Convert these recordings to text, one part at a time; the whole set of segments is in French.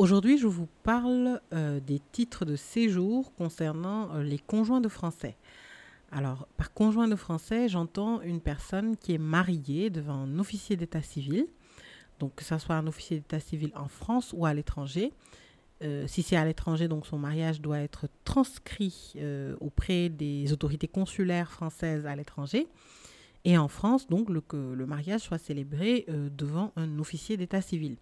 Aujourd'hui, je vous parle euh, des titres de séjour concernant euh, les conjoints de français. Alors, par conjoint de français, j'entends une personne qui est mariée devant un officier d'état civil, donc que ce soit un officier d'état civil en France ou à l'étranger. Euh, si c'est à l'étranger, donc son mariage doit être transcrit auprès des autorités consulaires françaises à l'étranger. Et en France, donc, le, que le mariage soit célébré devant un officier d'état civil.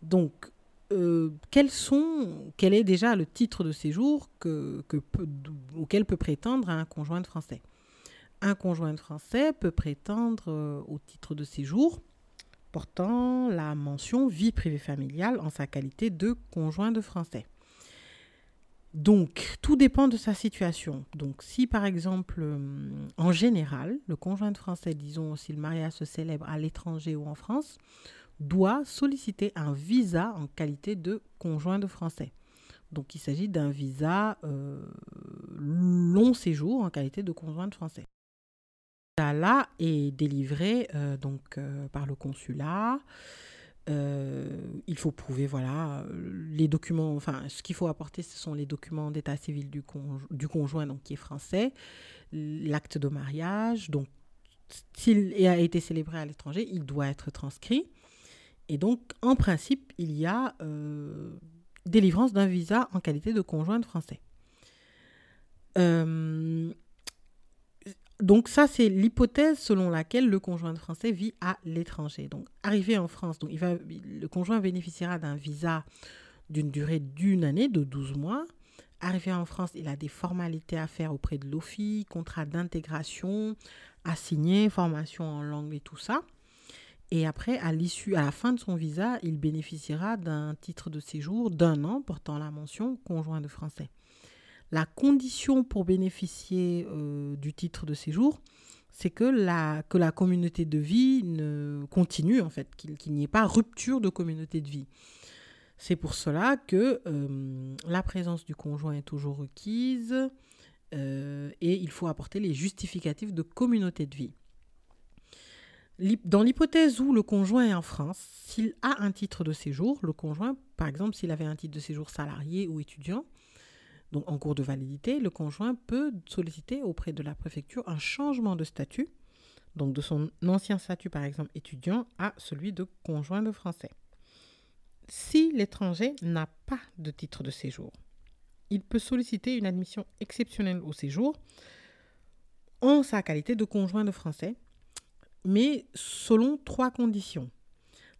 Donc, euh, sont, quel est déjà le titre de séjour que, auquel peut prétendre un conjoint de français? Un conjoint de français peut prétendre euh, au titre de séjour portant la mention vie privée familiale en sa qualité de conjoint de français. Donc, tout dépend de sa situation. Donc, si par exemple, euh, en général, le conjoint de français, disons, si le mariage se célèbre à l'étranger ou en France, doit solliciter un visa en qualité de conjoint de français. Donc il s'agit d'un visa euh, long séjour en qualité de conjoint de français. Là est délivré euh, donc euh, par le consulat. il faut prouver voilà les documents. Enfin, ce qu'il faut apporter, ce sont les documents d'état civil du, du conjoint donc qui est français, l'acte de mariage. Donc s'il a été célébré à l'étranger, il doit être transcrit. Et donc, en principe, il y a euh, délivrance d'un visa en qualité de conjoint de français. Euh, donc ça, c'est l'hypothèse selon laquelle le conjoint de français vit à l'étranger. Donc, arrivé en France, donc il va, le conjoint bénéficiera d'un visa d'une durée d'une année, de 12 mois. Arrivé en France, il a des formalités à faire auprès de l'OFI, contrat d'intégration à signer, formation en langue et tout ça. Et après, à l'issue, à la fin de son visa, il bénéficiera d'un titre de séjour d'un an portant la mention conjoint de français. La condition pour bénéficier euh, du titre de séjour, c'est que la, que la communauté de vie continue, en fait, qu'il n'y ait pas rupture de communauté de vie. C'est pour cela que euh, la présence du conjoint est toujours requise euh, et il faut apporter les justificatifs de communauté de vie. Dans l'hypothèse où le conjoint est en France, s'il a un titre de séjour, le conjoint, par exemple, s'il avait un titre de séjour salarié ou étudiant, donc en cours de validité, le conjoint peut solliciter auprès de la préfecture un changement de statut, donc de son ancien statut, par exemple, étudiant, à celui de conjoint de français. Si l'étranger n'a pas de titre de séjour, il peut solliciter une admission exceptionnelle au séjour en sa qualité de conjoint de français mais selon trois conditions.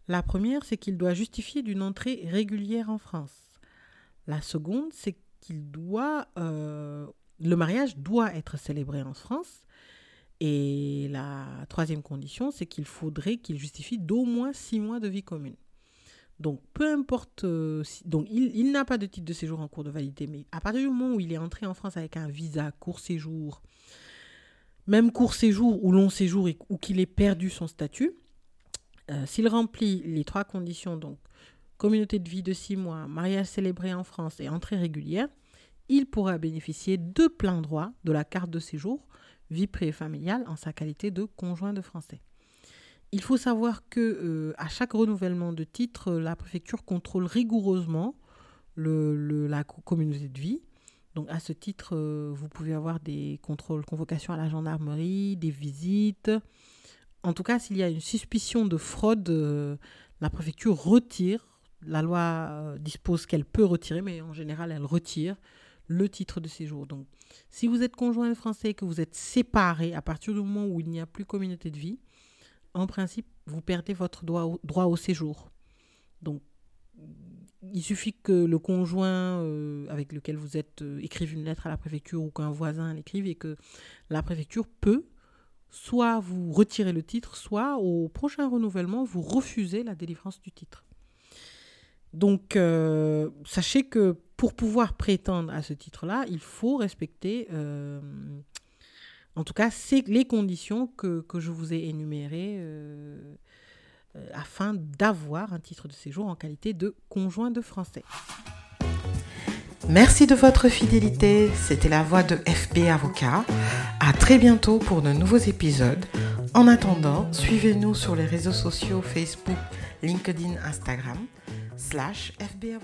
La première, c'est qu'il doit justifier d'une entrée régulière en France. La seconde, c'est qu'il doit, euh, le mariage doit être célébré en France. Et la troisième condition, c'est qu'il faudrait qu'il justifie d'au moins six mois de vie commune. Donc, peu importe, euh, donc il, il n'a pas de titre de séjour en cours de validité, mais à partir du moment où il est entré en France avec un visa court séjour, même court séjour ou long séjour ou qu'il ait perdu son statut, euh, s'il remplit les trois conditions, donc communauté de vie de six mois, mariage célébré en France et entrée régulière, il pourra bénéficier de plein droit de la carte de séjour vie pré familiale en sa qualité de conjoint de français. Il faut savoir que euh, à chaque renouvellement de titre, la préfecture contrôle rigoureusement la communauté de vie donc à ce titre, euh, vous pouvez avoir des contrôles, convocations à la gendarmerie, des visites. En tout cas, s'il y a une suspicion de fraude, euh, la préfecture retire. La loi euh, dispose qu'elle peut retirer, mais en général, elle retire le titre de séjour. Donc, si vous êtes conjoint français et que vous êtes séparé à partir du moment où il n'y a plus communauté de vie, en principe, vous perdez votre droit droit au séjour. Donc, il suffit que le conjoint euh, avec lequel vous êtes euh, écrive une lettre à la préfecture ou qu'un voisin l'écrive et que la préfecture peut soit vous retirez le titre, soit au prochain renouvellement, vous refusez la délivrance du titre. Donc, euh, sachez que pour pouvoir prétendre à ce titre-là, il faut respecter, en tout cas, les conditions que, je vous ai énumérées euh, afin d'avoir un titre de séjour en qualité de conjoint de français. Merci de votre fidélité. C'était la voix de FB Avocat. À très bientôt pour de nouveaux épisodes. En attendant, suivez-nous sur les réseaux sociaux Facebook, LinkedIn, Instagram, slash FB.